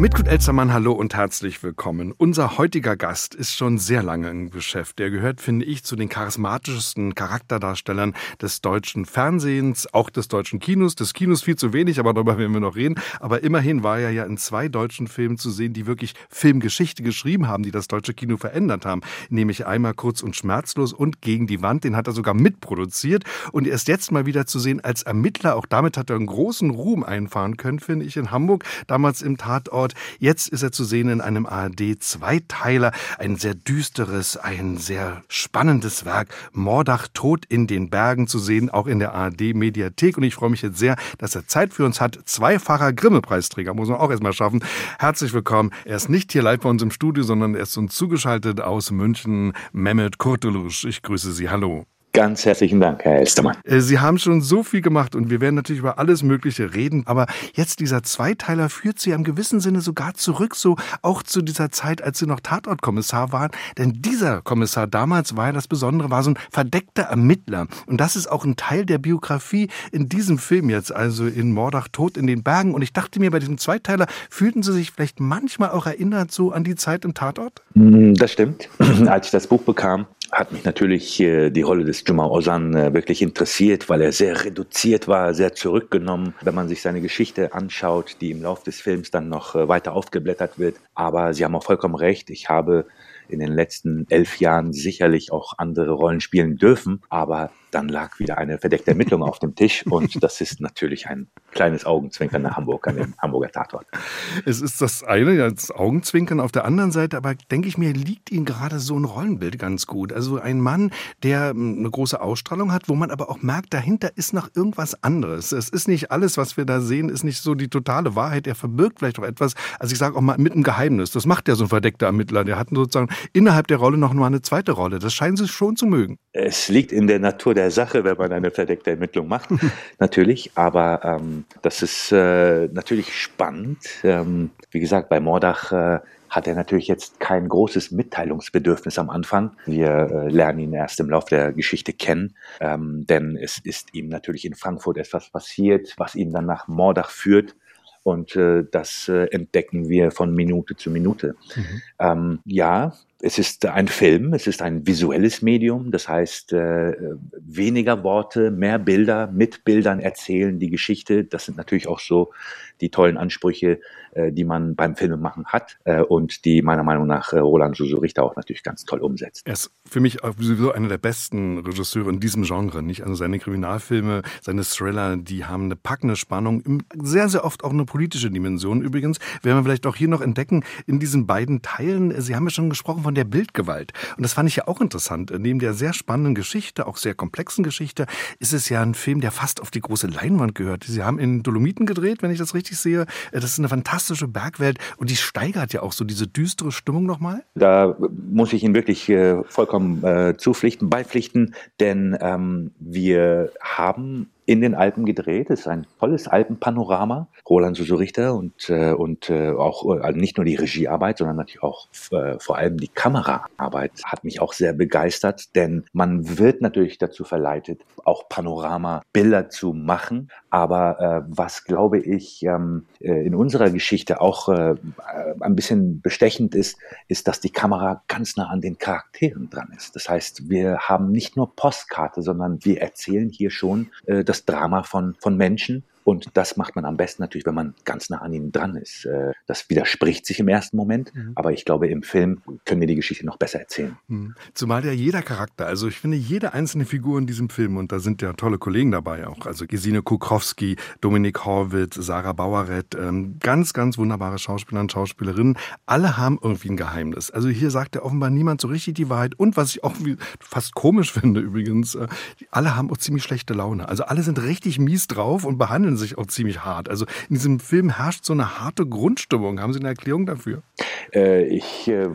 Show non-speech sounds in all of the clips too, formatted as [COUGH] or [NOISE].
Mit Elzermann, hallo und herzlich willkommen. Unser heutiger Gast ist schon sehr lange im Geschäft. Der gehört, finde ich, zu den charismatischsten Charakterdarstellern des deutschen Fernsehens, auch des deutschen Kinos. Des Kinos viel zu wenig, aber darüber werden wir noch reden. Aber immerhin war er ja in zwei deutschen Filmen zu sehen, die wirklich Filmgeschichte geschrieben haben, die das deutsche Kino verändert haben. Nämlich einmal Kurz und Schmerzlos und Gegen die Wand. Den hat er sogar mitproduziert. Und er ist jetzt mal wieder zu sehen als Ermittler. Auch damit hat er einen großen Ruhm einfahren können, finde ich, in Hamburg. Damals im Tatort Tatort. Jetzt ist er zu sehen in einem ARD-Zweiteiler. Ein sehr düsteres, ein sehr spannendes Werk. Mordach tot in den Bergen zu sehen, auch in der ARD-Mediathek. Und ich freue mich jetzt sehr, dass er Zeit für uns hat. Zweifacher Grimme-Preisträger, muss man auch erstmal schaffen. Herzlich willkommen. Er ist nicht hier live bei uns im Studio, sondern er ist uns zugeschaltet aus München. Mehmet Kurtulusch. Ich grüße Sie. Hallo. Ganz herzlichen Dank, Herr Elstermann. Äh, Sie haben schon so viel gemacht und wir werden natürlich über alles Mögliche reden, aber jetzt dieser Zweiteiler führt Sie im gewissen Sinne sogar zurück, so auch zu dieser Zeit, als Sie noch Tatortkommissar waren. Denn dieser Kommissar damals war ja das Besondere, war so ein verdeckter Ermittler. Und das ist auch ein Teil der Biografie in diesem Film jetzt, also in Mordach Tod in den Bergen. Und ich dachte mir, bei diesem Zweiteiler fühlten Sie sich vielleicht manchmal auch erinnert so an die Zeit im Tatort? Mm, das stimmt. [CLEARS THROAT] Als ich das Buch bekam, hat mich natürlich äh, die Rolle des Juma Ozan äh, wirklich interessiert, weil er sehr reduziert war, sehr zurückgenommen. Wenn man sich seine Geschichte anschaut, die im Laufe des Films dann noch äh, weiter aufgeblättert wird. Aber Sie haben auch vollkommen recht. Ich habe in den letzten elf Jahren sicherlich auch andere Rollen spielen dürfen, aber dann lag wieder eine verdeckte Ermittlung auf dem Tisch und [LAUGHS] das ist natürlich ein kleines Augenzwinkern nach Hamburg an dem Hamburger Tatort. Es ist das eine, das Augenzwinkern. Auf der anderen Seite aber, denke ich mir, liegt Ihnen gerade so ein Rollenbild ganz gut. Also ein Mann, der hm, eine große Ausstrahlung hat, wo man aber auch merkt, dahinter ist noch irgendwas anderes. Es ist nicht alles, was wir da sehen, ist nicht so die totale Wahrheit. Er verbirgt vielleicht auch etwas, also ich sage auch mal mit einem Geheimnis. Das macht ja so ein verdeckter Ermittler. Der hat sozusagen innerhalb der Rolle noch mal eine zweite Rolle. Das scheinen Sie schon zu mögen. Es liegt in der Natur der Sache, wenn man eine verdeckte Ermittlung macht, [LAUGHS] natürlich. Aber ähm, das ist äh, natürlich spannend. Ähm, wie gesagt, bei Mordach äh, hat er natürlich jetzt kein großes Mitteilungsbedürfnis am Anfang. Wir äh, lernen ihn erst im Laufe der Geschichte kennen, ähm, denn es ist ihm natürlich in Frankfurt etwas passiert, was ihn dann nach Mordach führt. Und äh, das äh, entdecken wir von Minute zu Minute. Mhm. Ähm, ja, es ist ein Film, es ist ein visuelles Medium, das heißt äh, weniger Worte, mehr Bilder, mit Bildern erzählen die Geschichte. Das sind natürlich auch so die tollen Ansprüche, äh, die man beim Filmemachen hat äh, und die meiner Meinung nach äh, Roland Suso Richter auch natürlich ganz toll umsetzt. Er ist für mich sowieso einer der besten Regisseure in diesem Genre, nicht? Also seine Kriminalfilme, seine Thriller, die haben eine packende Spannung, sehr, sehr oft auch eine politische Dimension übrigens. Werden wir vielleicht auch hier noch entdecken in diesen beiden Teilen. Sie haben ja schon gesprochen von der Bildgewalt. Und das fand ich ja auch interessant. Neben der sehr spannenden Geschichte, auch sehr komplexen Geschichte, ist es ja ein Film, der fast auf die große Leinwand gehört. Sie haben in Dolomiten gedreht, wenn ich das richtig sehe. Das ist eine fantastische Bergwelt und die steigert ja auch so diese düstere Stimmung nochmal. Da muss ich Ihnen wirklich äh, vollkommen äh, zupflichten, beipflichten, denn ähm, wir haben in den Alpen gedreht. Es ist ein tolles Alpenpanorama. Roland Suso Richter und, äh, und äh, auch also nicht nur die Regiearbeit, sondern natürlich auch äh, vor allem die Kameraarbeit hat mich auch sehr begeistert, denn man wird natürlich dazu verleitet, auch Panorama-Bilder zu machen. Aber äh, was glaube ich ähm, äh, in unserer Geschichte auch äh, ein bisschen bestechend ist, ist, dass die Kamera ganz nah an den Charakteren dran ist. Das heißt, wir haben nicht nur Postkarte, sondern wir erzählen hier schon äh, das das Drama von, von Menschen und das macht man am besten natürlich, wenn man ganz nah an ihnen dran ist. Äh, das widerspricht sich im ersten Moment, mhm. aber ich glaube, im Film können wir die Geschichte noch besser erzählen. Mhm. Zumal ja jeder Charakter, also ich finde, jede einzelne Figur in diesem Film, und da sind ja tolle Kollegen dabei auch, also Gesine Kukrowski, Dominik Horwitz, Sarah Bauerett, ähm, ganz, ganz wunderbare Schauspieler und Schauspielerinnen, alle haben irgendwie ein Geheimnis. Also hier sagt ja offenbar niemand so richtig die Wahrheit und was ich auch fast komisch [LAUGHS] finde übrigens, äh, alle haben auch ziemlich schlechte Laune. Also alle sind richtig mies drauf und behandeln sich auch ziemlich hart. Also in diesem Film herrscht so eine harte Grundstimmung. Haben Sie eine Erklärung dafür? Äh, ich, äh,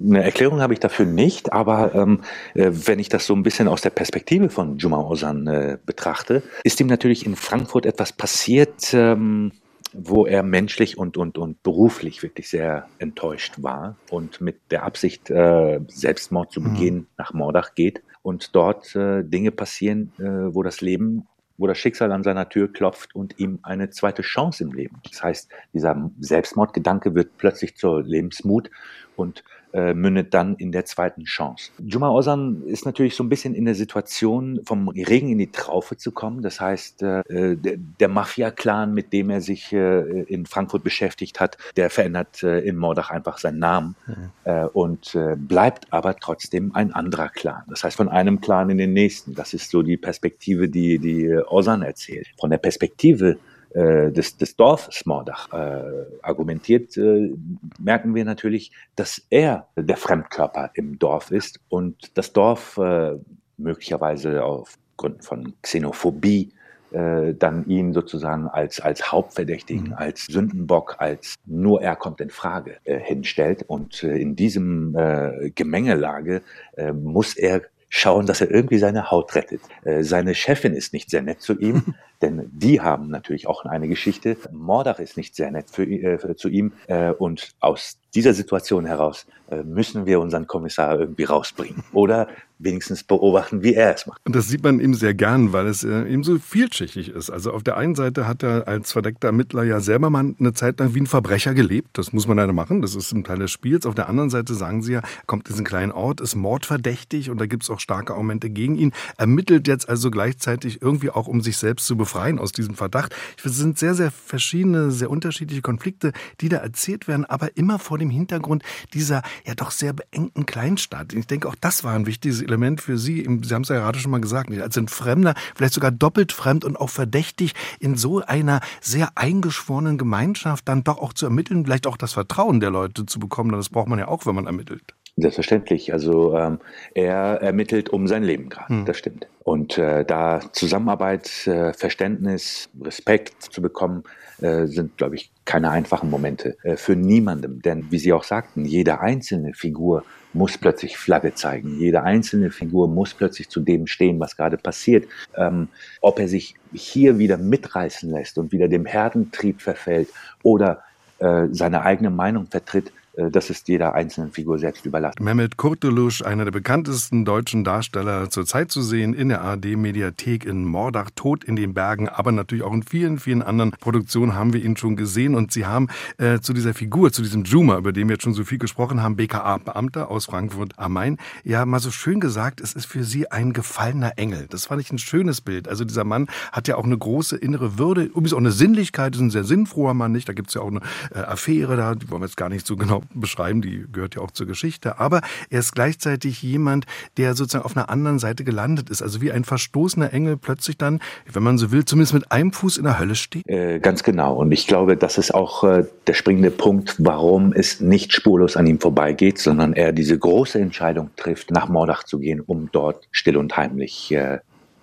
eine Erklärung habe ich dafür nicht, aber ähm, äh, wenn ich das so ein bisschen aus der Perspektive von Juma Ozan äh, betrachte, ist ihm natürlich in Frankfurt etwas passiert, ähm, wo er menschlich und, und, und beruflich wirklich sehr enttäuscht war und mit der Absicht, äh, Selbstmord zu mhm. begehen, mhm. nach Mordach geht und dort äh, Dinge passieren, wo das Leben wo das Schicksal an seiner Tür klopft und ihm eine zweite Chance im Leben. Das heißt, dieser Selbstmordgedanke wird plötzlich zur Lebensmut und äh, mündet dann in der zweiten Chance. Juma Ozan ist natürlich so ein bisschen in der Situation, vom Regen in die Traufe zu kommen. Das heißt, äh, der, der Mafia-Clan, mit dem er sich äh, in Frankfurt beschäftigt hat, der verändert äh, in Mordach einfach seinen Namen mhm. äh, und äh, bleibt aber trotzdem ein anderer Clan. Das heißt, von einem Clan in den nächsten. Das ist so die Perspektive, die, die Ozan erzählt. Von der Perspektive äh, des, des Dorfes Mordach äh, argumentiert, äh, merken wir natürlich, dass er der Fremdkörper im Dorf ist und das Dorf äh, möglicherweise aufgrund von Xenophobie äh, dann ihn sozusagen als, als Hauptverdächtigen, mhm. als Sündenbock, als nur er kommt in Frage äh, hinstellt. Und äh, in diesem äh, Gemengelage äh, muss er schauen, dass er irgendwie seine Haut rettet. Äh, seine Chefin ist nicht sehr nett zu ihm, [LAUGHS] denn die haben natürlich auch eine Geschichte. Mordach ist nicht sehr nett für, äh, zu ihm äh, und aus dieser Situation heraus äh, müssen wir unseren Kommissar irgendwie rausbringen oder wenigstens beobachten, wie er es macht. Und das sieht man ihm sehr gern, weil es äh, eben so vielschichtig ist. Also auf der einen Seite hat er als verdeckter Ermittler ja selber mal eine Zeit lang wie ein Verbrecher gelebt. Das muss man leider machen. Das ist ein Teil des Spiels. Auf der anderen Seite sagen sie ja, kommt diesen kleinen Ort, ist mordverdächtig und da gibt es auch starke Argumente gegen ihn. Ermittelt jetzt also gleichzeitig irgendwie auch, um sich selbst zu befreien aus diesem Verdacht. Es sind sehr, sehr verschiedene, sehr unterschiedliche Konflikte, die da erzählt werden, aber immer vor dem Hintergrund dieser ja doch sehr beengten Kleinstadt. Ich denke, auch das war ein wichtiges Element für Sie. Sie haben es ja gerade schon mal gesagt, als ein Fremder, vielleicht sogar doppelt fremd und auch verdächtig, in so einer sehr eingeschworenen Gemeinschaft dann doch auch zu ermitteln, vielleicht auch das Vertrauen der Leute zu bekommen. Das braucht man ja auch, wenn man ermittelt. Selbstverständlich. Also ähm, er ermittelt um sein Leben gerade, hm. das stimmt. Und äh, da Zusammenarbeit, äh, Verständnis, Respekt zu bekommen, äh, sind, glaube ich, keine einfachen Momente äh, für niemandem. Denn wie Sie auch sagten, jede einzelne Figur muss plötzlich Flagge zeigen. Jede einzelne Figur muss plötzlich zu dem stehen, was gerade passiert. Ähm, ob er sich hier wieder mitreißen lässt und wieder dem Herdentrieb verfällt oder äh, seine eigene Meinung vertritt, das ist jeder einzelnen Figur selbst überlassen. Mehmet Kurtulusch, einer der bekanntesten deutschen Darsteller zurzeit zu sehen in der ARD-Mediathek in Mordach, Tod in den Bergen, aber natürlich auch in vielen, vielen anderen Produktionen haben wir ihn schon gesehen. Und Sie haben äh, zu dieser Figur, zu diesem Juma, über den wir jetzt schon so viel gesprochen haben, BKA-Beamter aus Frankfurt am Main, ja mal so schön gesagt, es ist für Sie ein gefallener Engel. Das fand ich ein schönes Bild. Also dieser Mann hat ja auch eine große innere Würde, übrigens auch eine Sinnlichkeit, ist ein sehr sinnfroher Mann, nicht? Da gibt es ja auch eine äh, Affäre da, die wollen wir jetzt gar nicht so genau beschreiben, die gehört ja auch zur Geschichte. Aber er ist gleichzeitig jemand, der sozusagen auf einer anderen Seite gelandet ist. Also wie ein verstoßener Engel plötzlich dann, wenn man so will, zumindest mit einem Fuß in der Hölle steht. Äh, ganz genau. Und ich glaube, das ist auch äh, der springende Punkt, warum es nicht spurlos an ihm vorbeigeht, sondern er diese große Entscheidung trifft, nach Mordach zu gehen, um dort still und heimlich äh,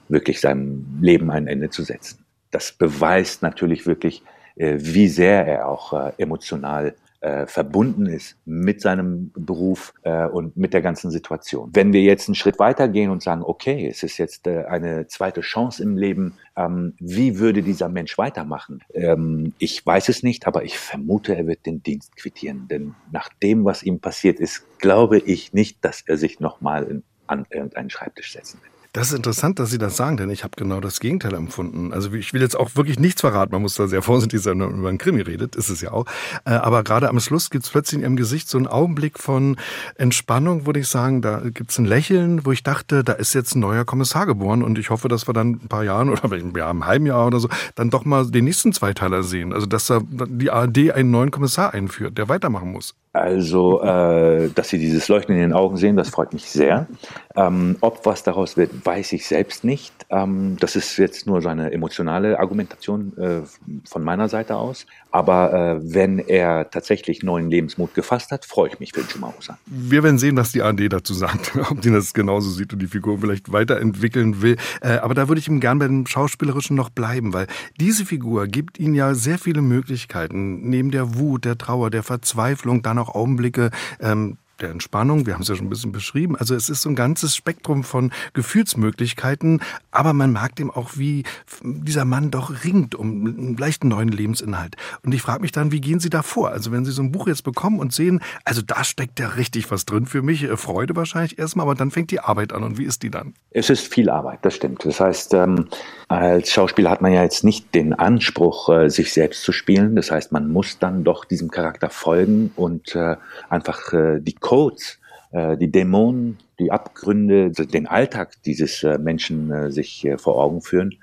wirklich seinem Leben ein Ende zu setzen. Das beweist natürlich wirklich, äh, wie sehr er auch äh, emotional äh, verbunden ist mit seinem Beruf äh, und mit der ganzen Situation. Wenn wir jetzt einen Schritt weiter gehen und sagen, okay, es ist jetzt äh, eine zweite Chance im Leben, ähm, wie würde dieser Mensch weitermachen? Ähm, ich weiß es nicht, aber ich vermute, er wird den Dienst quittieren, denn nach dem, was ihm passiert ist, glaube ich nicht, dass er sich nochmal an irgendeinen Schreibtisch setzen wird. Das ist interessant, dass Sie das sagen, denn ich habe genau das Gegenteil empfunden. Also ich will jetzt auch wirklich nichts verraten, man muss da sehr vorsichtig sein, wenn man über einen Krimi redet, ist es ja auch. Äh, aber gerade am Schluss gibt es plötzlich in Ihrem Gesicht so einen Augenblick von Entspannung, würde ich sagen. Da gibt es ein Lächeln, wo ich dachte, da ist jetzt ein neuer Kommissar geboren und ich hoffe, dass wir dann ein paar Jahren oder [LAUGHS] vielleicht ja, einem halben Jahr oder so dann doch mal den nächsten Zweiteiler sehen. Also dass da die ARD einen neuen Kommissar einführt, der weitermachen muss. Also, äh, dass Sie dieses Leuchten in den Augen sehen, das freut mich sehr. Ähm, ob was daraus wird, weiß ich selbst nicht. Ähm, das ist jetzt nur so eine emotionale Argumentation äh, von meiner Seite aus. Aber äh, wenn er tatsächlich neuen Lebensmut gefasst hat, freue ich mich für Jumausa. Wir werden sehen, was die ARD dazu sagt, [LAUGHS] ob die das genauso sieht und die Figur vielleicht weiterentwickeln will. Äh, aber da würde ich ihm gern bei dem Schauspielerischen noch bleiben, weil diese Figur gibt ihm ja sehr viele Möglichkeiten. Neben der Wut, der Trauer, der Verzweiflung, dann auch Augenblicke ähm, der Entspannung, wir haben es ja schon ein bisschen beschrieben. Also es ist so ein ganzes Spektrum von Gefühlsmöglichkeiten, aber man merkt eben auch, wie dieser Mann doch ringt um einen leichten neuen Lebensinhalt. Und ich frage mich dann, wie gehen Sie da vor? Also wenn Sie so ein Buch jetzt bekommen und sehen, also da steckt ja richtig was drin für mich, äh, Freude wahrscheinlich erstmal, aber dann fängt die Arbeit an und wie ist die dann? Es ist viel Arbeit, das stimmt. Das heißt, ähm, als Schauspieler hat man ja jetzt nicht den Anspruch, äh, sich selbst zu spielen. Das heißt, man muss dann doch diesem Charakter folgen und äh, einfach äh, die Codes, äh, die Dämonen, die Abgründe, den Alltag dieses äh, Menschen äh, sich vor Augen führen,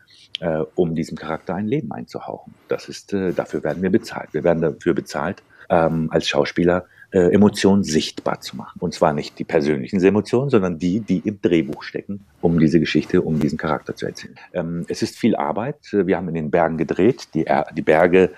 um diesem Charakter ein Leben einzuhauchen. Das ist, dafür werden wir bezahlt. Wir werden dafür bezahlt, ähm, als Schauspieler Emotionen sichtbar zu machen. Und zwar nicht die persönlichen Emotionen, sondern die, die im Drehbuch stecken, um diese Geschichte, um diesen Charakter zu erzählen. Ähm, es ist viel Arbeit. Wir haben in den Bergen gedreht. Die, Berge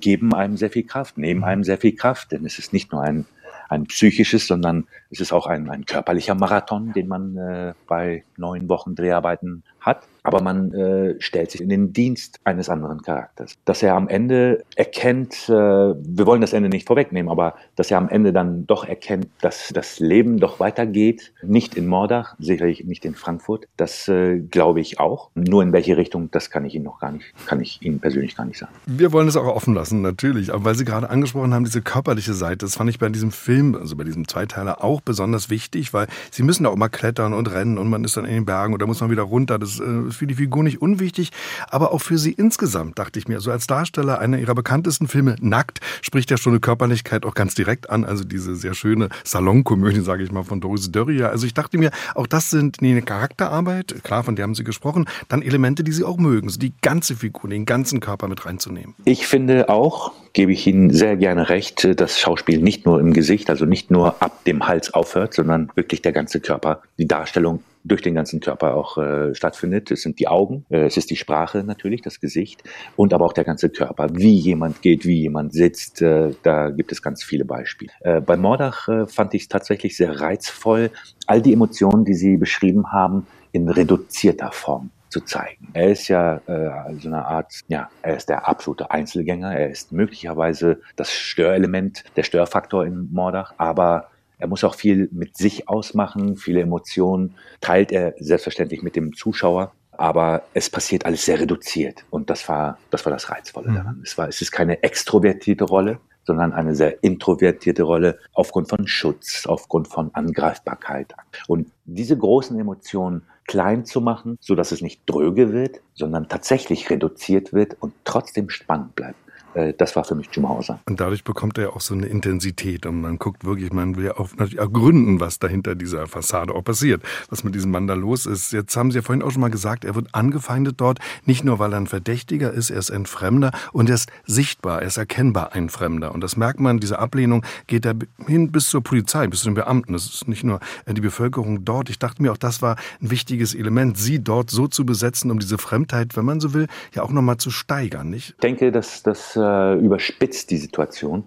geben einem sehr viel Kraft, nehmen einem sehr viel Kraft, denn es ist nicht nur ein ein psychisches, sondern es ist auch ein, ein körperlicher Marathon, den man äh, bei neun Wochen Dreharbeiten hat. Aber man äh, stellt sich in den Dienst eines anderen Charakters. Dass er am Ende erkennt, äh, wir wollen das Ende nicht vorwegnehmen, aber dass er am Ende dann doch erkennt, dass das Leben doch weitergeht. Nicht in Mordach, sicherlich nicht in Frankfurt. Das äh, glaube ich auch. Nur in welche Richtung, das kann ich Ihnen noch gar nicht, kann ich Ihnen persönlich gar nicht sagen. Wir wollen es auch offen lassen, natürlich. Aber weil Sie gerade angesprochen haben, diese körperliche Seite, das fand ich bei diesem Film, also bei diesem Zweiteiler auch besonders wichtig, weil Sie müssen da auch mal klettern und rennen und man ist dann in den Bergen oder muss man wieder runter. Das ist für die Figur nicht unwichtig, aber auch für sie insgesamt, dachte ich mir. So als Darsteller einer ihrer bekanntesten Filme, Nackt, spricht ja schon eine Körperlichkeit auch ganz direkt an. Also diese sehr schöne Salonkomödie, sage ich mal, von Doris Dörrier. Also ich dachte mir, auch das sind eine Charakterarbeit, klar, von der haben Sie gesprochen, dann Elemente, die Sie auch mögen, so die ganze Figur, den ganzen Körper mit reinzunehmen. Ich finde auch, gebe ich Ihnen sehr gerne recht, dass Schauspiel nicht nur im Gesicht, also nicht nur ab dem Hals aufhört, sondern wirklich der ganze Körper, die Darstellung durch den ganzen Körper auch äh, stattfindet. Es sind die Augen, äh, es ist die Sprache natürlich, das Gesicht und aber auch der ganze Körper. Wie jemand geht, wie jemand sitzt, äh, da gibt es ganz viele Beispiele. Äh, bei Mordach äh, fand ich es tatsächlich sehr reizvoll, all die Emotionen, die Sie beschrieben haben, in reduzierter Form zu zeigen. Er ist ja äh, so eine Art, ja, er ist der absolute Einzelgänger, er ist möglicherweise das Störelement, der Störfaktor in Mordach, aber er muss auch viel mit sich ausmachen, viele Emotionen teilt er selbstverständlich mit dem Zuschauer. Aber es passiert alles sehr reduziert. Und das war, das war das Reizvolle mhm. daran. Es war, es ist keine extrovertierte Rolle, sondern eine sehr introvertierte Rolle aufgrund von Schutz, aufgrund von Angreifbarkeit. Und diese großen Emotionen klein zu machen, so dass es nicht dröge wird, sondern tatsächlich reduziert wird und trotzdem spannend bleibt. Äh, das war für mich Jumhauser. Und dadurch bekommt er auch so eine Intensität und man guckt wirklich, man will ja auch natürlich ergründen, was dahinter dieser Fassade auch passiert, was mit diesem Mann da los ist. Jetzt haben Sie ja vorhin auch schon mal gesagt, er wird angefeindet dort, nicht nur weil er ein Verdächtiger ist, er ist ein Fremder und er ist sichtbar, er ist erkennbar ein Fremder. Und das merkt man, diese Ablehnung geht da hin bis zur Polizei, bis zu den Beamten. Das ist nicht nur äh, die Bevölkerung dort. Ich dachte mir auch, das war ein wichtiges Element, sie dort so zu besetzen, um diese Fremdheit, wenn man so will, ja auch nochmal zu steigern, nicht? Ich denke, dass das äh, überspitzt die Situation.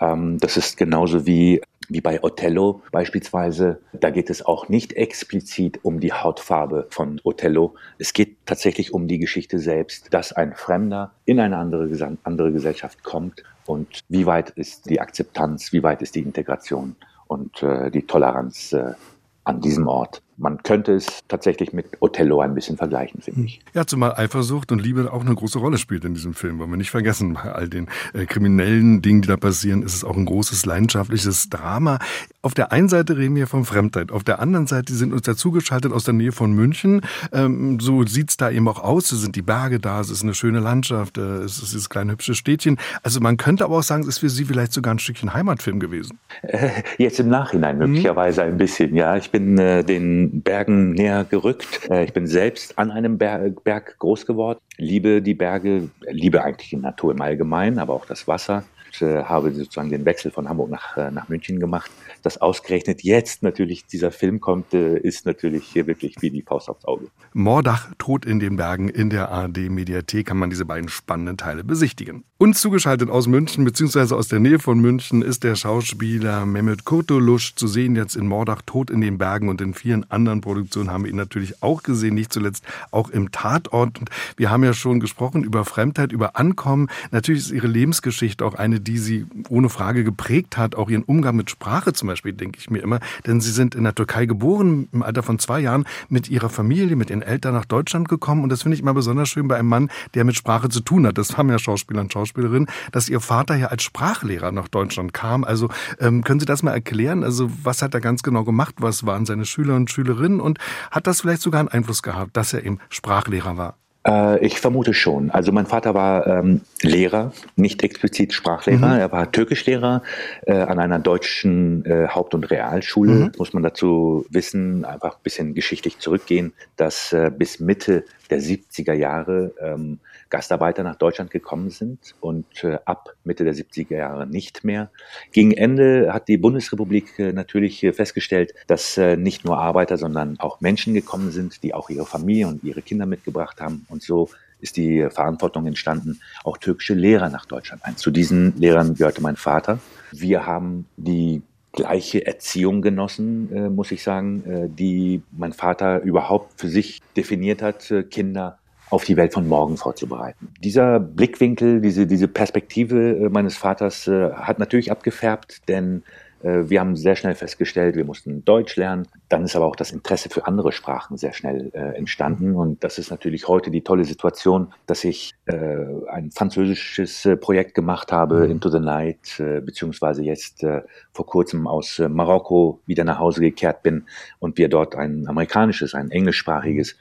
Ähm, das ist genauso wie wie bei Othello beispielsweise, da geht es auch nicht explizit um die Hautfarbe von Othello. Es geht tatsächlich um die Geschichte selbst, dass ein Fremder in eine andere, andere Gesellschaft kommt und wie weit ist die Akzeptanz, wie weit ist die Integration und äh, die Toleranz äh, an diesem Ort man könnte es tatsächlich mit Othello ein bisschen vergleichen, finde ich. Ja, zumal Eifersucht und Liebe auch eine große Rolle spielt in diesem Film. Wollen wir nicht vergessen, bei all den äh, kriminellen Dingen, die da passieren, ist es auch ein großes leidenschaftliches Drama. Auf der einen Seite reden wir von Fremdheit, auf der anderen Seite sind uns dazugeschaltet aus der Nähe von München. Ähm, so sieht's da eben auch aus. Es sind die Berge da, es ist eine schöne Landschaft, äh, es ist dieses kleine hübsche Städtchen. Also man könnte aber auch sagen, es ist für Sie vielleicht sogar ein Stückchen Heimatfilm gewesen. Äh, jetzt im Nachhinein möglicherweise mhm. ein bisschen, ja. Ich bin äh, Bergen näher gerückt. Äh, ich bin selbst an einem Berg groß geworden, liebe die Berge, liebe eigentlich die Natur im Allgemeinen, aber auch das Wasser. Äh, habe sozusagen den Wechsel von Hamburg nach, äh, nach München gemacht dass ausgerechnet jetzt natürlich dieser Film kommt, äh, ist natürlich hier wirklich wie die Faust aufs Auge. Mordach, Tod in den Bergen in der ARD-Mediathek kann man diese beiden spannenden Teile besichtigen. Und zugeschaltet aus München bzw. aus der Nähe von München ist der Schauspieler Mehmet Kurtulusch zu sehen jetzt in Mordach, Tod in den Bergen und in vielen anderen Produktionen haben wir ihn natürlich auch gesehen, nicht zuletzt auch im Tatort. Und wir haben ja schon gesprochen über Fremdheit, über Ankommen. Natürlich ist ihre Lebensgeschichte auch eine, eine, die sie ohne Frage geprägt hat, auch ihren Umgang mit Sprache zum Beispiel, denke ich mir immer. Denn sie sind in der Türkei geboren, im Alter von zwei Jahren, mit ihrer Familie, mit ihren Eltern nach Deutschland gekommen. Und das finde ich immer besonders schön bei einem Mann, der mit Sprache zu tun hat. Das haben ja Schauspieler und Schauspielerinnen, dass ihr Vater ja als Sprachlehrer nach Deutschland kam. Also ähm, können Sie das mal erklären? Also was hat er ganz genau gemacht? Was waren seine Schüler und Schülerinnen? Und hat das vielleicht sogar einen Einfluss gehabt, dass er eben Sprachlehrer war? Äh, ich vermute schon. Also mein Vater war ähm, Lehrer, nicht explizit Sprachlehrer. Mhm. Er war Türkischlehrer äh, an einer deutschen äh, Haupt- und Realschule. Mhm. Muss man dazu wissen, einfach ein bisschen geschichtlich zurückgehen, dass äh, bis Mitte der 70er Jahre ähm, Gastarbeiter nach Deutschland gekommen sind und äh, ab Mitte der 70er Jahre nicht mehr. Gegen Ende hat die Bundesrepublik äh, natürlich äh, festgestellt, dass äh, nicht nur Arbeiter, sondern auch Menschen gekommen sind, die auch ihre Familie und ihre Kinder mitgebracht haben. Und so ist die Verantwortung entstanden, auch türkische Lehrer nach Deutschland ein. Zu diesen Lehrern gehörte mein Vater. Wir haben die gleiche Erziehung genossen, äh, muss ich sagen, äh, die mein Vater überhaupt für sich definiert hat, äh, Kinder auf die Welt von morgen vorzubereiten. Dieser Blickwinkel, diese, diese Perspektive äh, meines Vaters äh, hat natürlich abgefärbt, denn wir haben sehr schnell festgestellt, wir mussten Deutsch lernen. Dann ist aber auch das Interesse für andere Sprachen sehr schnell äh, entstanden. Und das ist natürlich heute die tolle Situation, dass ich äh, ein französisches äh, Projekt gemacht habe, mhm. Into the Night, äh, beziehungsweise jetzt äh, vor kurzem aus Marokko wieder nach Hause gekehrt bin und wir dort ein amerikanisches, ein englischsprachiges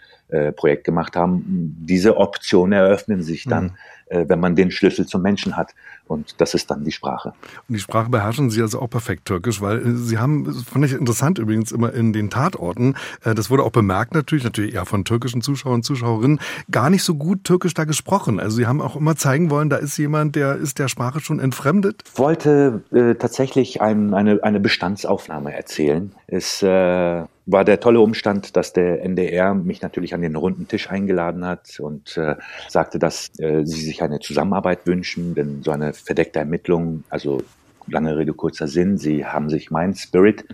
Projekt gemacht haben. Diese Optionen eröffnen sich dann. Mhm äh, wenn man den Schlüssel zum Menschen hat. Und das ist dann die Sprache. Und die Sprache beherrschen Sie also auch perfekt türkisch, weil äh, Sie haben, fand ich interessant übrigens immer in den Tatorten, äh, das wurde auch bemerkt natürlich, natürlich eher von türkischen Zuschauern und Zuschauerinnen, gar nicht so gut türkisch da gesprochen. Also Sie haben auch immer zeigen wollen, da ist jemand, der ist der Sprache schon entfremdet. Ich wollte äh, tatsächlich ein, eine, eine Bestandsaufnahme erzählen. Es äh, war der tolle Umstand, dass der NDR mich natürlich an den runden Tisch eingeladen hat und äh, sagte, dass äh, sie sich eine Zusammenarbeit wünschen, denn so eine verdeckte Ermittlung, also lange Rede, kurzer Sinn, sie haben sich mein Spirit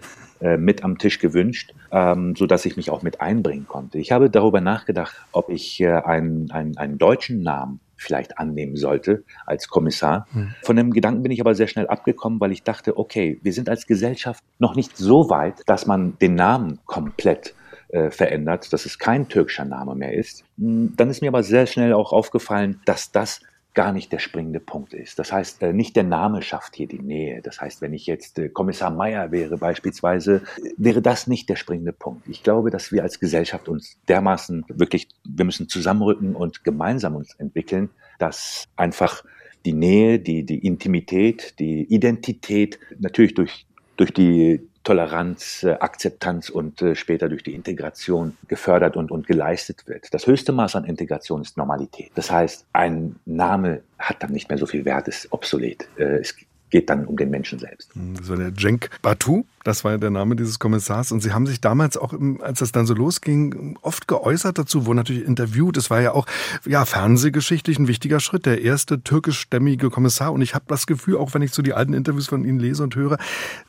äh, mit am Tisch gewünscht, ähm, so dass ich mich auch mit einbringen konnte. Ich habe darüber nachgedacht, ob ich äh, einen, einen, einen deutschen Namen vielleicht annehmen sollte als Kommissar. Hm. Von dem Gedanken bin ich aber sehr schnell abgekommen, weil ich dachte, okay, wir sind als Gesellschaft noch nicht so weit, dass man den Namen komplett äh, verändert, dass es kein türkischer Name mehr ist. Hm, dann ist mir aber sehr schnell auch aufgefallen, dass das gar nicht der springende Punkt ist. Das heißt, äh, nicht der Name schafft hier die Nähe. Das heißt, wenn ich jetzt äh, Kommissar Meyer wäre beispielsweise, wäre das nicht der springende Punkt. Ich glaube, dass wir als Gesellschaft uns dermaßen wirklich, wir müssen zusammenrücken und gemeinsam uns entwickeln, dass einfach die Nähe, die, die Intimität, die Identität natürlich durch, durch die Toleranz, äh, Akzeptanz und äh, später durch die Integration gefördert und, und geleistet wird. Das höchste Maß an Integration ist Normalität. Das heißt, ein Name hat dann nicht mehr so viel Wert, ist obsolet. Äh, es geht dann um den Menschen selbst. Das war der Cenk Batu, das war ja der Name dieses Kommissars. Und Sie haben sich damals auch, als das dann so losging, oft geäußert dazu, wurden natürlich interviewt. Es war ja auch ja, fernsehgeschichtlich ein wichtiger Schritt, der erste türkischstämmige Kommissar. Und ich habe das Gefühl, auch wenn ich so die alten Interviews von Ihnen lese und höre,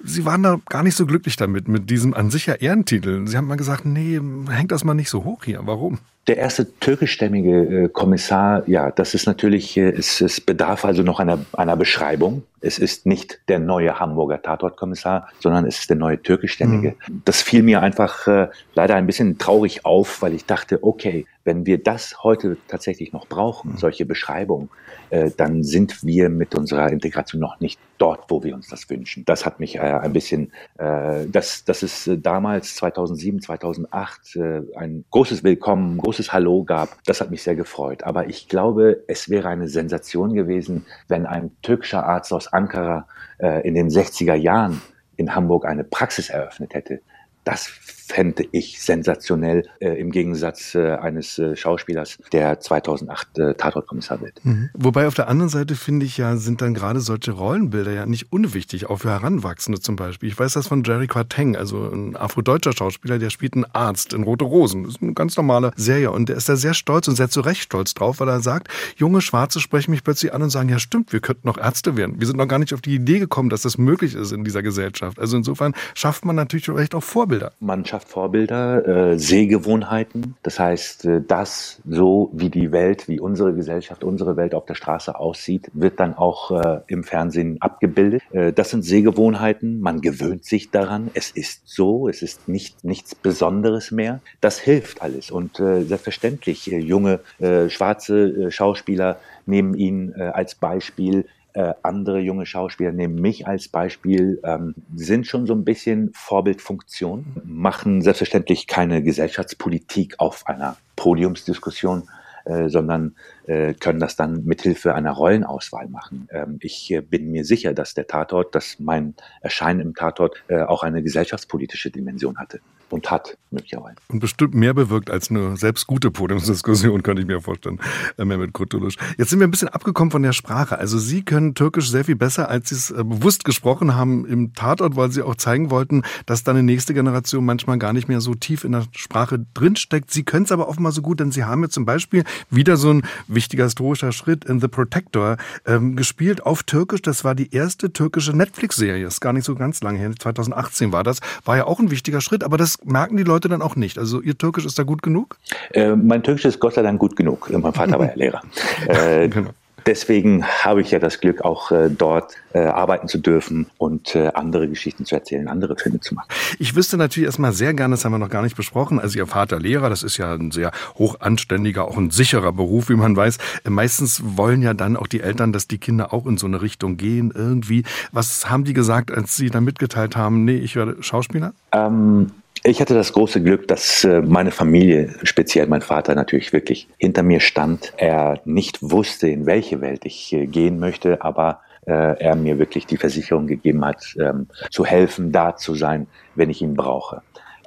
Sie waren da gar nicht so glücklich damit, mit diesem an sich ja Ehrentitel. Sie haben mal gesagt, nee, hängt das mal nicht so hoch hier. Warum? Der erste türkischstämmige äh, Kommissar, ja, das ist natürlich, äh, es, es bedarf also noch einer, einer Beschreibung. Es ist nicht der neue Hamburger Tatortkommissar, sondern es ist der neue türkischstämmige. Mhm. Das fiel mir einfach äh, leider ein bisschen traurig auf, weil ich dachte, okay, wenn wir das heute tatsächlich noch brauchen, mhm. solche Beschreibungen, äh, dann sind wir mit unserer Integration noch nicht dort, wo wir uns das wünschen. Das hat mich äh, ein bisschen, äh, dass, dass es äh, damals 2007, 2008 äh, ein großes Willkommen, großes Hallo gab, das hat mich sehr gefreut. Aber ich glaube, es wäre eine Sensation gewesen, wenn ein türkischer Arzt aus Ankara äh, in den 60er Jahren in Hamburg eine Praxis eröffnet hätte. Das fände ich sensationell äh, im Gegensatz äh, eines äh, Schauspielers, der 2008 äh, Tatortkommissar wird. Mhm. Wobei auf der anderen Seite finde ich ja, sind dann gerade solche Rollenbilder ja nicht unwichtig, auch für Heranwachsende zum Beispiel. Ich weiß das von Jerry Quateng, also ein afrodeutscher Schauspieler, der spielt einen Arzt in Rote Rosen. Das ist eine ganz normale Serie und der ist da sehr stolz und sehr zu Recht stolz drauf, weil er sagt, junge Schwarze sprechen mich plötzlich an und sagen, ja stimmt, wir könnten noch Ärzte werden. Wir sind noch gar nicht auf die Idee gekommen, dass das möglich ist in dieser Gesellschaft. Also insofern schafft man natürlich vielleicht auch Vorbilder Vorbilder. Man schafft Vorbilder, äh, Sehgewohnheiten. Das heißt, äh, das so wie die Welt, wie unsere Gesellschaft, unsere Welt auf der Straße aussieht, wird dann auch äh, im Fernsehen abgebildet. Äh, das sind Sehgewohnheiten. Man gewöhnt sich daran. Es ist so. Es ist nicht nichts Besonderes mehr. Das hilft alles. Und äh, selbstverständlich, äh, junge äh, schwarze äh, Schauspieler nehmen ihn äh, als Beispiel äh, andere junge Schauspieler nehmen mich als Beispiel, ähm, sind schon so ein bisschen Vorbildfunktion, machen selbstverständlich keine Gesellschaftspolitik auf einer Podiumsdiskussion, äh, sondern äh, können das dann mithilfe einer Rollenauswahl machen. Ähm, ich äh, bin mir sicher, dass der Tatort, dass mein Erscheinen im Tatort äh, auch eine gesellschaftspolitische Dimension hatte und hat, möglicherweise. Und bestimmt mehr bewirkt als eine selbst gute Podiumsdiskussion, könnte ich mir vorstellen, äh, Mehmet Kurtulusch. Jetzt sind wir ein bisschen abgekommen von der Sprache. Also Sie können Türkisch sehr viel besser, als Sie es äh, bewusst gesprochen haben im Tatort, weil Sie auch zeigen wollten, dass da eine nächste Generation manchmal gar nicht mehr so tief in der Sprache drinsteckt. Sie können es aber offenbar so gut, denn Sie haben jetzt zum Beispiel wieder so ein wichtiger historischer Schritt in The Protector ähm, gespielt auf Türkisch. Das war die erste türkische Netflix-Serie. Ist gar nicht so ganz lange her. 2018 war das. War ja auch ein wichtiger Schritt, aber das merken die Leute dann auch nicht. Also Ihr Türkisch ist da gut genug? Äh, mein Türkisch ist Gott sei Dank gut genug. Mein Vater war ja Lehrer. [LAUGHS] Äh, genau. Deswegen habe ich ja das Glück, auch äh, dort äh, arbeiten zu dürfen und äh, andere Geschichten zu erzählen, andere Filme zu machen. Ich wüsste natürlich erstmal sehr gerne, das haben wir noch gar nicht besprochen, also Ihr Vater Lehrer, das ist ja ein sehr hochanständiger, auch ein sicherer Beruf, wie man weiß. Äh, meistens wollen ja dann auch die Eltern, dass die Kinder auch in so eine Richtung gehen, irgendwie. Was haben die gesagt, als Sie dann mitgeteilt haben, nee, ich werde Schauspieler? Ähm ich hatte das große Glück, dass äh, meine Familie, speziell mein Vater natürlich wirklich hinter mir stand. Er nicht wusste, in welche Welt ich äh, gehen möchte, aber äh, er mir wirklich die Versicherung gegeben hat, ähm, zu helfen, da zu sein, wenn ich ihn brauche.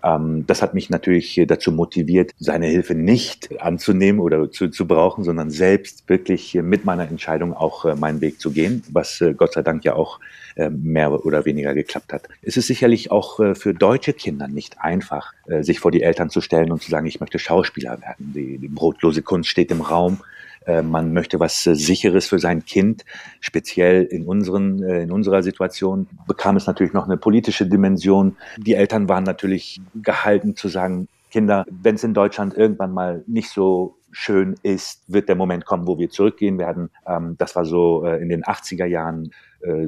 Ähm, das hat mich natürlich dazu motiviert, seine Hilfe nicht anzunehmen oder zu, zu brauchen, sondern selbst wirklich mit meiner Entscheidung auch äh, meinen Weg zu gehen, was äh, Gott sei Dank ja auch äh, mehr oder weniger geklappt hat. Es ist sicherlich auch für deutsche Kinder nicht einfach, sich vor die Eltern zu stellen und zu sagen, ich möchte Schauspieler werden. Die, die brotlose Kunst steht im Raum. Äh, man möchte was äh, Sicheres für sein Kind. Speziell in, unseren, äh, in unserer Situation bekam es natürlich noch eine politische Dimension. Die Eltern waren natürlich gehalten zu sagen, Kinder, wenn es in Deutschland irgendwann mal nicht so schön ist, wird der Moment kommen, wo wir zurückgehen werden. Ähm, das war so in den 80er Jahren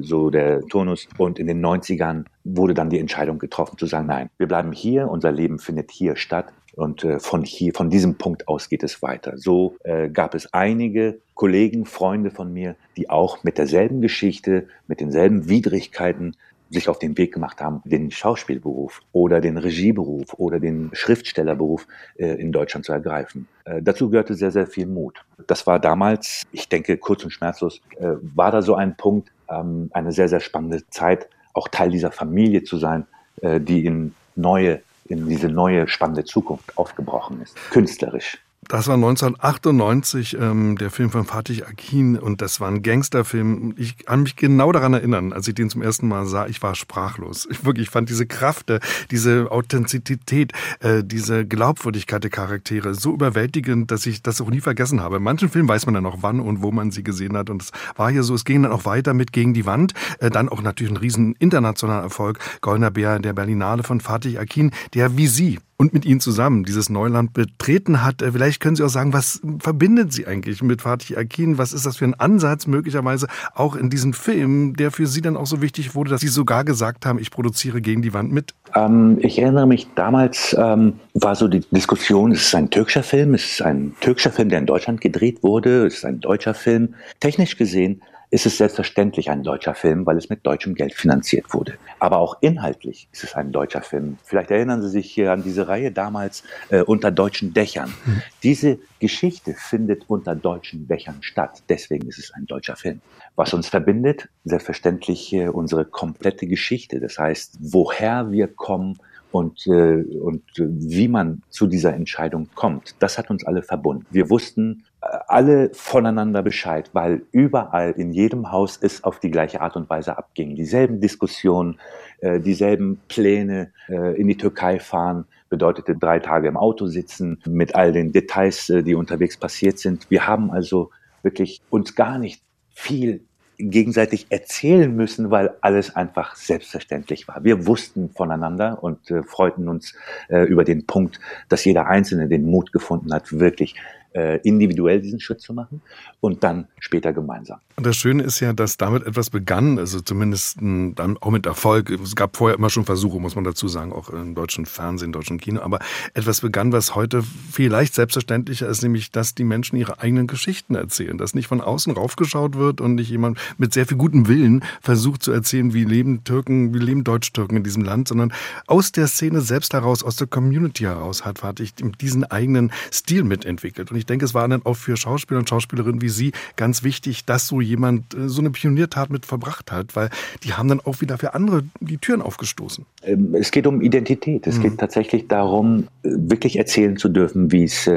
so der Turnus. Und in den 90ern wurde dann die Entscheidung getroffen zu sagen, nein, wir bleiben hier, unser Leben findet hier statt. Und äh, von hier, von diesem Punkt aus geht es weiter. So äh, gab es einige Kollegen, Freunde von mir, die auch mit derselben Geschichte, mit denselben Widrigkeiten sich auf den Weg gemacht haben, den Schauspielberuf oder den Regieberuf oder den Schriftstellerberuf äh, in Deutschland zu ergreifen. Äh, dazu gehörte sehr, sehr viel Mut. Das war damals, ich denke, kurz und schmerzlos, äh, war da so ein Punkt, ähm, eine sehr, sehr spannende Zeit, auch Teil dieser Familie zu sein, äh, die in neue in diese neue spannende Zukunft aufgebrochen ist, künstlerisch. Das war 1998 ähm, der Film von Fatih Akin und das war ein Gangsterfilm. Ich kann mich genau daran erinnern, als ich den zum ersten Mal sah, ich war sprachlos. Ich wirklich fand diese Kraft, äh, diese Authentizität, äh, diese Glaubwürdigkeit der Charaktere so überwältigend, dass ich das auch nie vergessen habe. In manchen Filmen weiß man dann noch, wann und wo man sie gesehen hat und es war hier so, es ging dann auch weiter mit Gegen die Wand, äh, dann auch natürlich ein riesen internationaler Erfolg, Goldener Bär der Berlinale von Fatih Akin, der wie Sie und mit Ihnen zusammen dieses Neuland betreten hat. Äh, vielleicht können Sie auch sagen, was verbindet Sie eigentlich mit Fatih Akin? Was ist das für ein Ansatz möglicherweise auch in diesem Film, der für Sie dann auch so wichtig wurde, dass Sie sogar gesagt haben, ich produziere gegen die Wand mit? Ähm, ich erinnere mich, damals ähm, war so die Diskussion, es ist ein türkischer Film, es ist ein türkischer Film, der in Deutschland gedreht wurde, es ist ein deutscher Film. Technisch gesehen ist es selbstverständlich ein deutscher Film, weil es mit deutschem Geld finanziert wurde. Aber auch inhaltlich ist es ein deutscher Film. Vielleicht erinnern Sie sich hier an diese Reihe damals äh, unter deutschen Dächern. Mhm. Diese Geschichte findet unter deutschen Dächern statt. Deswegen ist es ein deutscher Film. Was uns verbindet, selbstverständlich äh, unsere komplette Geschichte. Das heißt, woher wir kommen, und, äh, und wie man zu dieser Entscheidung kommt, das hat uns alle verbunden. Wir wussten, alle voneinander Bescheid, weil überall in jedem Haus es auf die gleiche Art und Weise abging. Dieselben Diskussionen, äh, dieselben Pläne, äh, in die Türkei fahren, bedeutete drei Tage im Auto sitzen mit all den Details, äh, die unterwegs passiert sind. Wir haben also wirklich uns gar nicht viel gegenseitig erzählen müssen, weil alles einfach selbstverständlich war. Wir wussten voneinander und äh, freuten uns äh, über den Punkt, dass jeder Einzelne den Mut gefunden hat, wirklich äh, individuell diesen Schritt zu machen und dann später gemeinsam. Und das Schöne ist ja, dass damit etwas begann, also zumindest dann auch mit Erfolg. Es gab vorher immer schon Versuche, muss man dazu sagen, auch im deutschen Fernsehen, deutschen Kino, aber etwas begann, was heute vielleicht selbstverständlicher ist, nämlich, dass die Menschen ihre eigenen Geschichten erzählen, dass nicht von außen raufgeschaut wird und nicht jemand mit sehr viel gutem Willen versucht zu erzählen, wie leben Türken, wie leben Deutsch-Türken in diesem Land, sondern aus der Szene selbst heraus, aus der Community heraus hat Fatih diesen eigenen Stil mitentwickelt. Und ich denke, es war dann auch für Schauspieler und Schauspielerinnen wie Sie ganz wichtig, dass so jemand äh, so eine Pioniertat mit verbracht hat, weil die haben dann auch wieder für andere die Türen aufgestoßen. Ähm, es geht um Identität. Es mhm. geht tatsächlich darum, äh, wirklich erzählen zu dürfen, wie es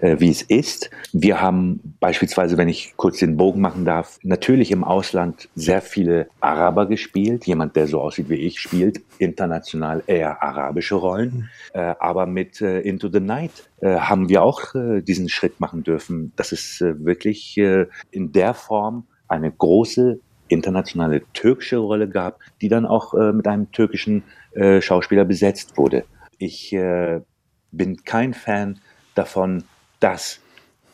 äh, äh, wie es ist. Wir haben beispielsweise, wenn ich kurz den Bogen machen darf, natürlich im Ausland sehr viele Araber gespielt. Jemand, der so aussieht wie ich, spielt international eher arabische Rollen. Äh, aber mit äh, Into the Night äh, haben wir auch äh, diesen Schritt machen dürfen. Das ist äh, wirklich in der Form eine große internationale türkische Rolle gab, die dann auch mit einem türkischen Schauspieler besetzt wurde. Ich bin kein Fan davon, dass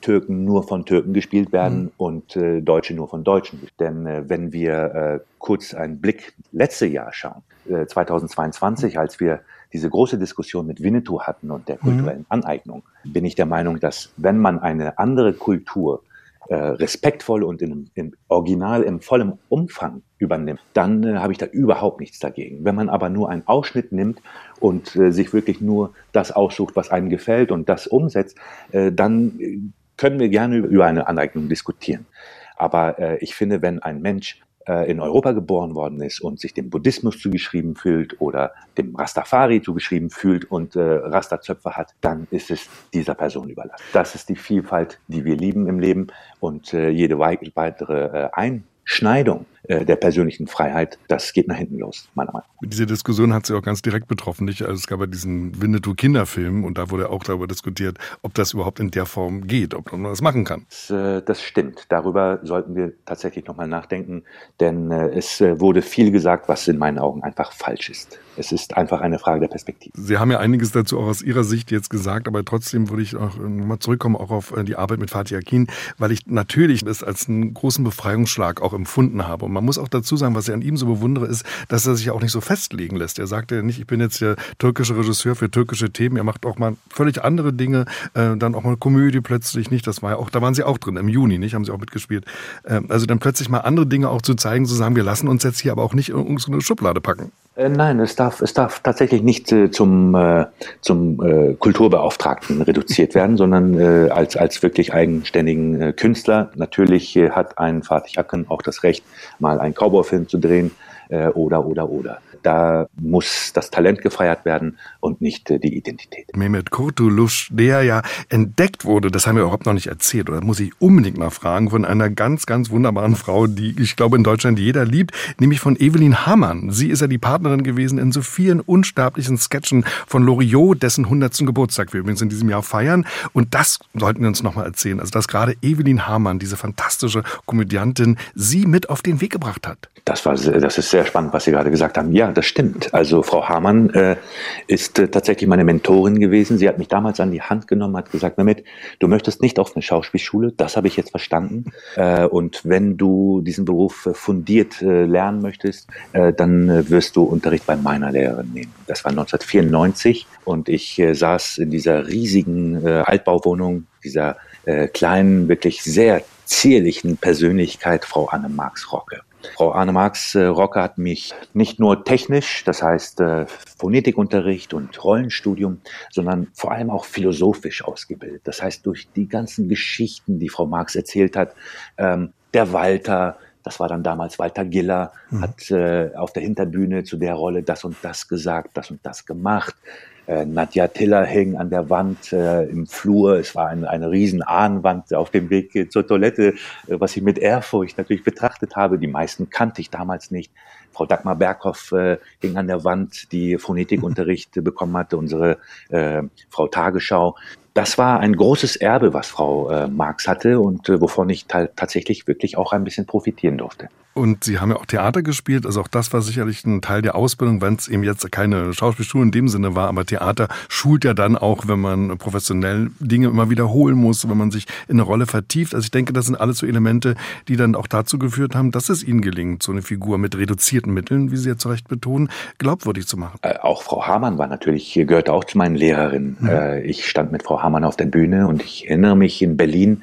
Türken nur von Türken gespielt werden mhm. und äh, Deutsche nur von Deutschen. Denn äh, wenn wir äh, kurz einen Blick letzte Jahr schauen, 2022, äh, als wir diese große Diskussion mit Winnetou hatten und der mhm. kulturellen Aneignung, bin ich der Meinung, dass wenn man eine andere Kultur äh, respektvoll und in, im Original im vollen Umfang übernimmt, dann äh, habe ich da überhaupt nichts dagegen. Wenn man aber nur einen Ausschnitt nimmt und äh, sich wirklich nur das aussucht, was einem gefällt und das umsetzt, äh, dann äh, können wir gerne über eine Aneignung diskutieren. Aber äh, ich finde, wenn ein Mensch in Europa geboren worden ist und sich dem Buddhismus zugeschrieben fühlt oder dem Rastafari zugeschrieben fühlt und äh, Rastazöpfe hat, dann ist es dieser Person überlassen. Das ist die Vielfalt, die wir lieben im Leben und äh, jede weitere äh, Einschneidung äh, der persönlichen Freiheit, das geht nach hinten los, meiner Meinung nach. Diese Diskussion hat sie auch ganz direkt betroffen. Nicht? Also es gab ja diesen Winnetou-Kinderfilm und da wurde auch darüber diskutiert, ob das überhaupt in der Form geht, ob man das machen kann. Das, äh, das stimmt. Darüber sollten wir tatsächlich nochmal nachdenken, denn äh, es wurde viel gesagt, was in meinen Augen einfach falsch ist. Es ist einfach eine Frage der Perspektive. Sie haben ja einiges dazu auch aus Ihrer Sicht jetzt gesagt, aber trotzdem würde ich auch nochmal zurückkommen, auch auf die Arbeit mit Fatih Akin, weil ich natürlich das als einen großen Befreiungsschlag auch empfunden habe. Und man muss auch dazu sagen, was ich an ihm so bewundere, ist, dass er sich auch nicht so festlegen lässt. Er sagt ja nicht, ich bin jetzt der türkische Regisseur für türkische Themen. Er macht auch mal völlig andere Dinge, äh, dann auch mal Komödie plötzlich nicht. Das war ja auch, da waren sie auch drin im Juni, nicht? Haben sie auch mitgespielt. Äh, also dann plötzlich mal andere Dinge auch zu zeigen, zu sagen, wir lassen uns jetzt hier aber auch nicht in unsere Schublade packen. Äh, nein, es darf, es darf tatsächlich nicht äh, zum, äh, zum äh, Kulturbeauftragten reduziert [LAUGHS] werden, sondern äh, als, als wirklich eigenständigen Künstler. Natürlich hat ein Fatih Akken auch das Recht, mal einen Cowboy-Film zu drehen oder, oder, oder da muss das Talent gefeiert werden und nicht äh, die Identität. Mehmet Kurtulusch, der ja entdeckt wurde, das haben wir überhaupt noch nicht erzählt, oder muss ich unbedingt mal fragen, von einer ganz, ganz wunderbaren Frau, die ich glaube in Deutschland jeder liebt, nämlich von Evelyn Hamann. Sie ist ja die Partnerin gewesen in so vielen unsterblichen Sketchen von Loriot, dessen 100. Geburtstag wir übrigens in diesem Jahr feiern. Und das sollten wir uns nochmal erzählen. Also, dass gerade Evelyn Hamann, diese fantastische Komödiantin, sie mit auf den Weg gebracht hat. Das war, das ist sehr spannend, was Sie gerade gesagt haben. Ja, das stimmt. Also Frau Hamann äh, ist äh, tatsächlich meine Mentorin gewesen. Sie hat mich damals an die Hand genommen, hat gesagt, Mehmet, du möchtest nicht auf eine Schauspielschule, das habe ich jetzt verstanden. Äh, und wenn du diesen Beruf äh, fundiert äh, lernen möchtest, äh, dann wirst du Unterricht bei meiner Lehrerin nehmen. Das war 1994 und ich saß in dieser riesigen Altbauwohnung, dieser kleinen, wirklich sehr zierlichen Persönlichkeit, Frau Anne Marx Rocke. Frau Arne-Marx äh, Rocke hat mich nicht nur technisch, das heißt äh, Phonetikunterricht und Rollenstudium, sondern vor allem auch philosophisch ausgebildet. Das heißt, durch die ganzen Geschichten, die Frau Marx erzählt hat, ähm, der Walter, das war dann damals Walter Giller, mhm. hat äh, auf der Hinterbühne zu der Rolle das und das gesagt, das und das gemacht. Äh, Nadja Tiller hing an der Wand äh, im Flur. Es war ein, eine riesen Ahnenwand auf dem Weg zur Toilette, äh, was ich mit Ehrfurcht natürlich betrachtet habe. Die meisten kannte ich damals nicht. Frau Dagmar Berghoff äh, hing an der Wand, die Phonetikunterricht [LAUGHS] bekommen hatte, unsere äh, Frau Tagesschau. das war ein großes Erbe, was Frau Marx hatte und wovon ich tatsächlich wirklich auch ein bisschen profitieren durfte. Und Sie haben ja auch Theater gespielt, also auch das war sicherlich ein Teil der Ausbildung, wenn es eben jetzt keine Schauspielschule in dem Sinne war, aber Theater schult ja dann auch, wenn man professionell Dinge immer wiederholen muss, wenn man sich in eine Rolle vertieft. Also ich denke, das sind alles so Elemente, die dann auch dazu geführt haben, dass es Ihnen gelingt, so eine Figur mit reduzierten Mitteln, wie Sie ja zu Recht betonen, glaubwürdig zu machen. Äh, auch Frau Hamann war natürlich, gehörte auch zu meinen Lehrerinnen. Mhm. Äh, ich stand mit Frau Hamann auf der Bühne und ich erinnere mich in Berlin,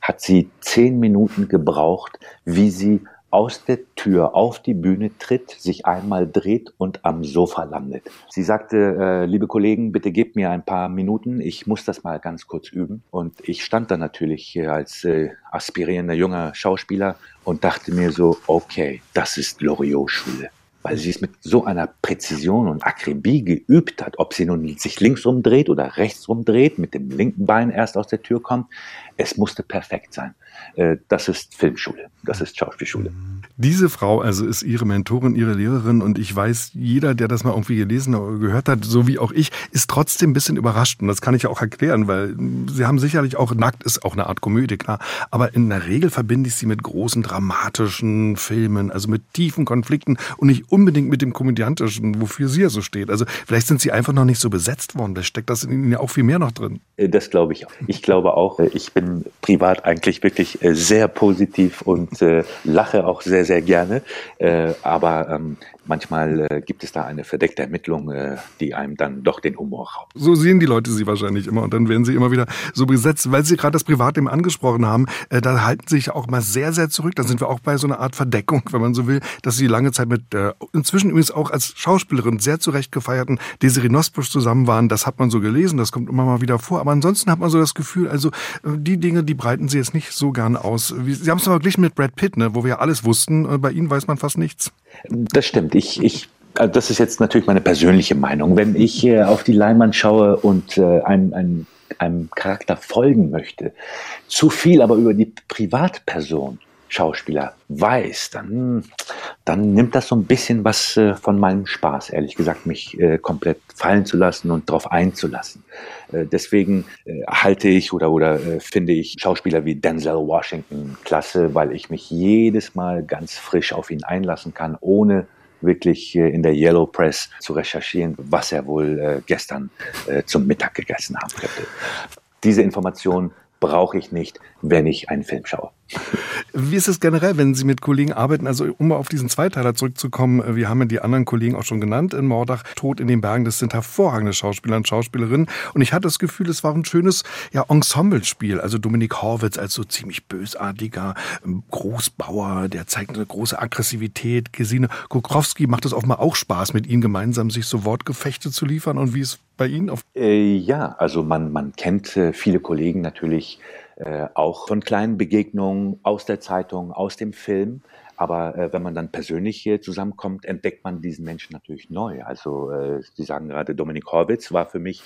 hat sie zehn Minuten gebraucht, wie sie aus der Tür auf die Bühne tritt, sich einmal dreht und am Sofa landet. Sie sagte, äh, liebe Kollegen, bitte gebt mir ein paar Minuten, ich muss das mal ganz kurz üben. Und ich stand da natürlich als äh, aspirierender junger Schauspieler und dachte mir so, okay, das ist Loriot-Schule weil sie es mit so einer Präzision und Akribie geübt hat, ob sie nun sich links rumdreht oder rechts rumdreht, mit dem linken Bein erst aus der Tür kommt. Es musste perfekt sein. Äh, das ist Filmschule, das ist Schauspielschule. Diese Frau also ist Ihre Mentorin, Ihre Lehrerin und ich weiß, jeder, der das mal irgendwie gelesen oder gehört hat, so wie auch ich, ist trotzdem ein bisschen überrascht und das kann ich auch erklären, weil Sie haben sicherlich auch, Nackt ist auch eine Art Komödie, klar, aber in der Regel verbinde ich sie mit großen dramatischen Filmen, also mit tiefen Konflikten und nicht unbedingt mit dem komödiantischen, wofür sie ja so steht. Also vielleicht sind Sie einfach noch nicht so besetzt worden, da steckt das in Ihnen ja auch viel mehr noch drin. Äh, das glaube ich. Ich glaube auch, äh, ich bin privat eigentlich wirklich äh, sehr positiv und lache auch sehr, sehr gerne. Äh, aber ähm, manchmal äh, gibt es da eine verdeckte Ermittlung, äh, die einem dann doch den Humor raubt. So sehen die Leute sie wahrscheinlich immer und dann werden sie immer wieder so besetzt. Weil Sie gerade das Privatleben angesprochen haben, äh, da halten sie sich auch mal sehr, sehr zurück. Da sind wir auch bei so einer Art Verdeckung, wenn man so will, dass Sie lange Zeit mit äh, inzwischen übrigens auch als Schauspielerin sehr zurecht gefeierten Desiree Nosbusch zusammen waren. Das hat man so gelesen, das kommt immer mal wieder vor. Aber ansonsten hat man so das Gefühl, also äh, die Dinge, die breiten Sie jetzt nicht so gerne aus. Sie haben es verglichen mit Brad Pitt, ne, wo wir ja alles wussten. Äh, bei Ihnen weiß man fast nichts. Das stimmt. Ich, ich also das ist jetzt natürlich meine persönliche Meinung. Wenn ich äh, auf die Leinwand schaue und äh, einem, einem, einem Charakter folgen möchte, zu viel aber über die Privatperson Schauspieler weiß, dann, dann nimmt das so ein bisschen was äh, von meinem Spaß, ehrlich gesagt, mich äh, komplett fallen zu lassen und darauf einzulassen. Äh, deswegen äh, halte ich oder, oder äh, finde ich Schauspieler wie Denzel Washington klasse, weil ich mich jedes Mal ganz frisch auf ihn einlassen kann, ohne wirklich äh, in der Yellow Press zu recherchieren, was er wohl gestern zum Mittag gegessen haben könnte. Diese Information brauche ich nicht, wenn ich einen Film schaue. Wie ist es generell, wenn Sie mit Kollegen arbeiten? Also um mal auf diesen Zweiteiler zurückzukommen, wir haben ja die anderen Kollegen auch schon genannt in Mordach, Tod in den Bergen, das sind hervorragende Schauspieler und Schauspielerinnen. Und ich hatte das Gefühl, es war ein schönes ja, Ensemblespiel. Also Dominik Horwitz als so ziemlich bösartiger ähm, Großbauer, der zeigt eine große Aggressivität. Gesine Kukrowski macht es offenbar auch Spaß, mit ihnen gemeinsam sich so Wortgefechte zu liefern. Und wie ist bei Ihnen? Äh, ja, also man, man kennt äh, viele Kollegen natürlich äh, auch von kleinen Begegnungen aus der Zeitung, aus dem Film. Aber äh, wenn man dann persönlich hier zusammenkommt, entdeckt man diesen Menschen natürlich neu. Also äh, Sie sagen gerade, Dominik Horwitz war für mich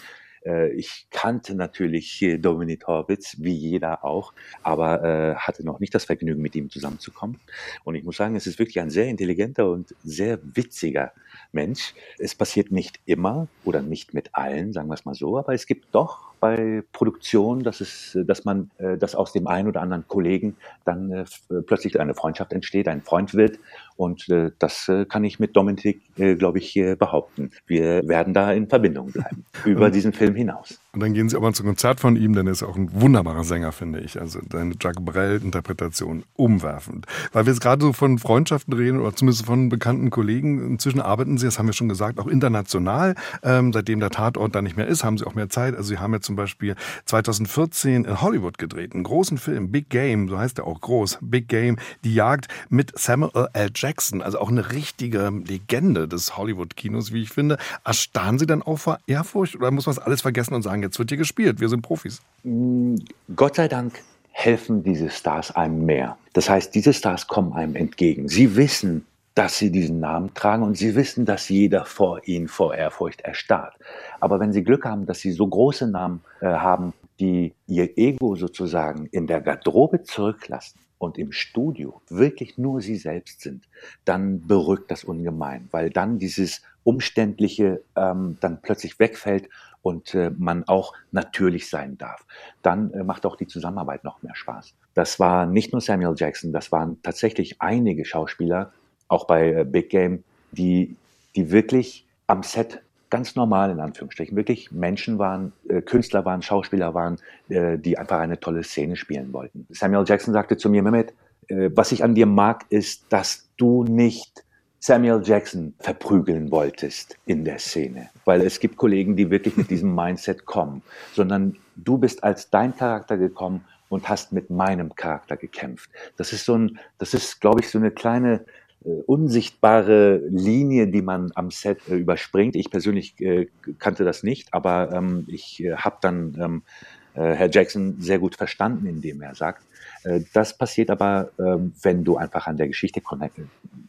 ich kannte natürlich Dominik Horwitz, wie jeder auch, aber äh, hatte noch nicht das Vergnügen, mit ihm zusammenzukommen. Und ich muss sagen, es ist wirklich ein sehr intelligenter und sehr witziger Mensch. Es passiert nicht immer oder nicht mit allen, sagen wir es mal so, aber es gibt doch bei Produktion, dass es, dass man, äh, dass aus dem einen oder anderen Kollegen dann äh, plötzlich eine Freundschaft entsteht, ein Freund wird. Und äh, das kann ich mit Dominik, glaube ich, behaupten. Wir werden da in Verbindung bleiben [LAUGHS] über diesen Film hinaus. Und dann gehen Sie aber zum Konzert von ihm, denn er ist auch ein wunderbarer Sänger, finde ich. Also deine Jacques Brel-Interpretation umwerfend. Weil wir jetzt gerade so von Freundschaften reden oder zumindest von bekannten Kollegen. Inzwischen arbeiten Sie, das haben wir schon gesagt, auch international. Ähm, seitdem der Tatort da nicht mehr ist, haben Sie auch mehr Zeit. Also Sie haben jetzt zum Beispiel 2014 in Hollywood gedreht, einen großen Film, Big Game, so heißt er auch groß, Big Game, die Jagd mit Samuel L. Jackson, also auch eine richtige Legende des Hollywood-Kinos, wie ich finde. Erstarren Sie dann auch vor Ehrfurcht oder muss man das alles vergessen und sagen, jetzt wird hier gespielt, wir sind Profis? Mm, Gott sei Dank helfen diese Stars einem mehr. Das heißt, diese Stars kommen einem entgegen. Sie wissen, dass sie diesen Namen tragen und sie wissen, dass jeder vor ihnen vor Ehrfurcht erstarrt. Aber wenn sie Glück haben, dass sie so große Namen äh, haben, die ihr Ego sozusagen in der Garderobe zurücklassen und im Studio wirklich nur sie selbst sind, dann berückt das ungemein, weil dann dieses Umständliche ähm, dann plötzlich wegfällt und äh, man auch natürlich sein darf. Dann äh, macht auch die Zusammenarbeit noch mehr Spaß. Das war nicht nur Samuel Jackson, das waren tatsächlich einige Schauspieler, auch bei äh, Big Game, die, die wirklich am Set ganz normal in Anführungsstrichen, wirklich Menschen waren, äh, Künstler waren, Schauspieler waren, äh, die einfach eine tolle Szene spielen wollten. Samuel Jackson sagte zu mir, Mehmet, äh, was ich an dir mag, ist, dass du nicht Samuel Jackson verprügeln wolltest in der Szene. Weil es gibt Kollegen, die wirklich mit diesem Mindset kommen, sondern du bist als dein Charakter gekommen und hast mit meinem Charakter gekämpft. Das ist so ein, das ist, glaube ich, so eine kleine äh, unsichtbare Linie, die man am Set äh, überspringt. Ich persönlich äh, kannte das nicht, aber ähm, ich äh, habe dann ähm, äh, Herr Jackson sehr gut verstanden, indem er sagt, äh, das passiert aber, ähm, wenn du einfach an der Geschichte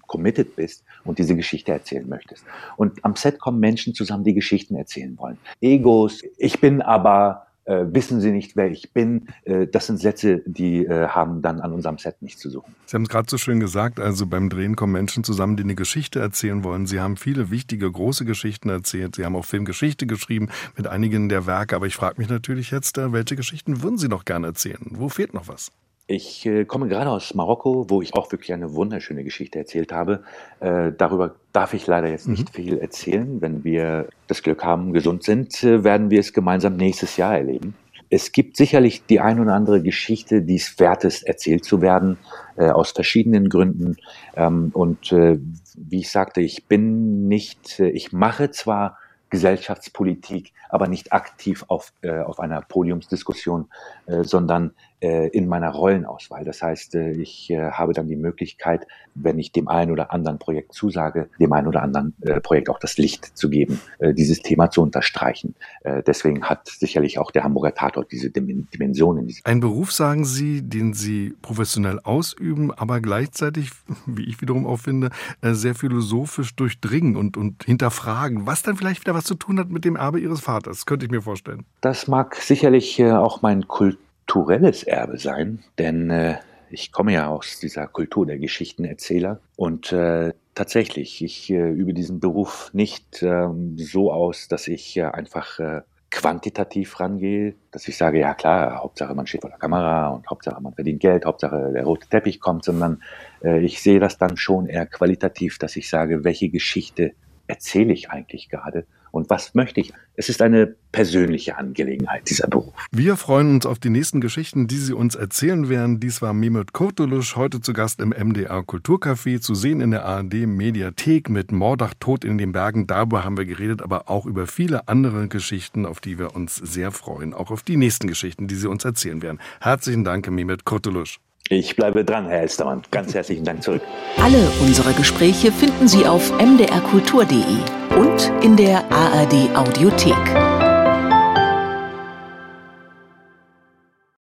committed bist und diese Geschichte erzählen möchtest. Und am Set kommen Menschen zusammen, die Geschichten erzählen wollen. Egos, ich bin aber äh, wissen Sie nicht, wer ich bin. Äh, das sind Sätze, die äh, haben dann an unserem Set nichts zu suchen. Sie haben es gerade so schön gesagt, also beim Drehen kommen Menschen zusammen, die eine Geschichte erzählen wollen. Sie haben viele wichtige, große Geschichten erzählt. Sie haben auch Filmgeschichte geschrieben mit einigen der Werke. Aber ich frage mich natürlich jetzt, äh, welche Geschichten würden Sie noch gerne erzählen? Wo fehlt noch was? Ich äh, komme gerade aus Marokko, wo ich auch wirklich eine wunderschöne Geschichte erzählt habe. Äh, darüber darf ich leider jetzt nicht mhm. viel erzählen. Wenn wir das Glück haben, gesund sind, äh, werden wir es gemeinsam nächstes Jahr erleben. Es gibt sicherlich die ein oder andere Geschichte, die es wert ist, erzählt zu werden, äh, aus verschiedenen Gründen. Ähm, und äh, wie ich sagte, ich bin nicht, äh, ich mache zwar Gesellschaftspolitik, aber nicht aktiv auf, äh, auf einer Podiumsdiskussion, äh, sondern in meiner Rollenauswahl. Das heißt, äh, ich äh, habe dann die Möglichkeit, wenn ich dem einen oder anderen Projekt zusage, dem einen oder anderen äh, Projekt auch das Licht zu geben, äh, dieses Thema zu unterstreichen. Äh, deswegen hat sicherlich auch der Hamburger Tatort diese Dimensionen. Ein Beruf, sagen Sie, den Sie professionell ausüben, aber gleichzeitig, [LAUGHS] wie ich wiederum auch finde, äh, sehr philosophisch durchdringen und, und hinterfragen, was dann vielleicht wieder was zu tun hat mit dem Erbe Ihres Vaters, könnte ich mir vorstellen. Das mag sicherlich äh, auch mein Kult kulturelles Erbe sein, denn äh, ich komme ja aus dieser Kultur der Geschichtenerzähler und äh, tatsächlich, ich äh, übe diesen Beruf nicht ähm, so aus, dass ich äh, einfach äh, quantitativ rangehe, dass ich sage, ja klar, Hauptsache man steht vor der Kamera und Hauptsache man verdient Geld, Hauptsache der rote Teppich kommt, sondern äh, ich sehe das dann schon eher qualitativ, dass ich sage, welche Geschichte erzähle ich eigentlich gerade und was möchte ich. Es ist eine persönliche Angelegenheit, dieser Beruf. Wir freuen uns auf die nächsten Geschichten, die Sie uns erzählen werden. Dies war Mehmet Kurtulusch, heute zu Gast im MDR Kulturcafé, zu sehen in der ARD Mediathek mit Mordach Tod in den Bergen. Darüber haben wir geredet, aber auch über viele andere Geschichten, auf die wir uns sehr freuen. Auch auf die nächsten Geschichten, die Sie uns erzählen werden. Herzlichen Dank, Mehmet Kurtulusch. Ich bleibe dran, Herr Elstermann. Ganz herzlichen Dank zurück. Alle unsere Gespräche finden Sie auf mdrkultur.de und in der ARD Audiothek.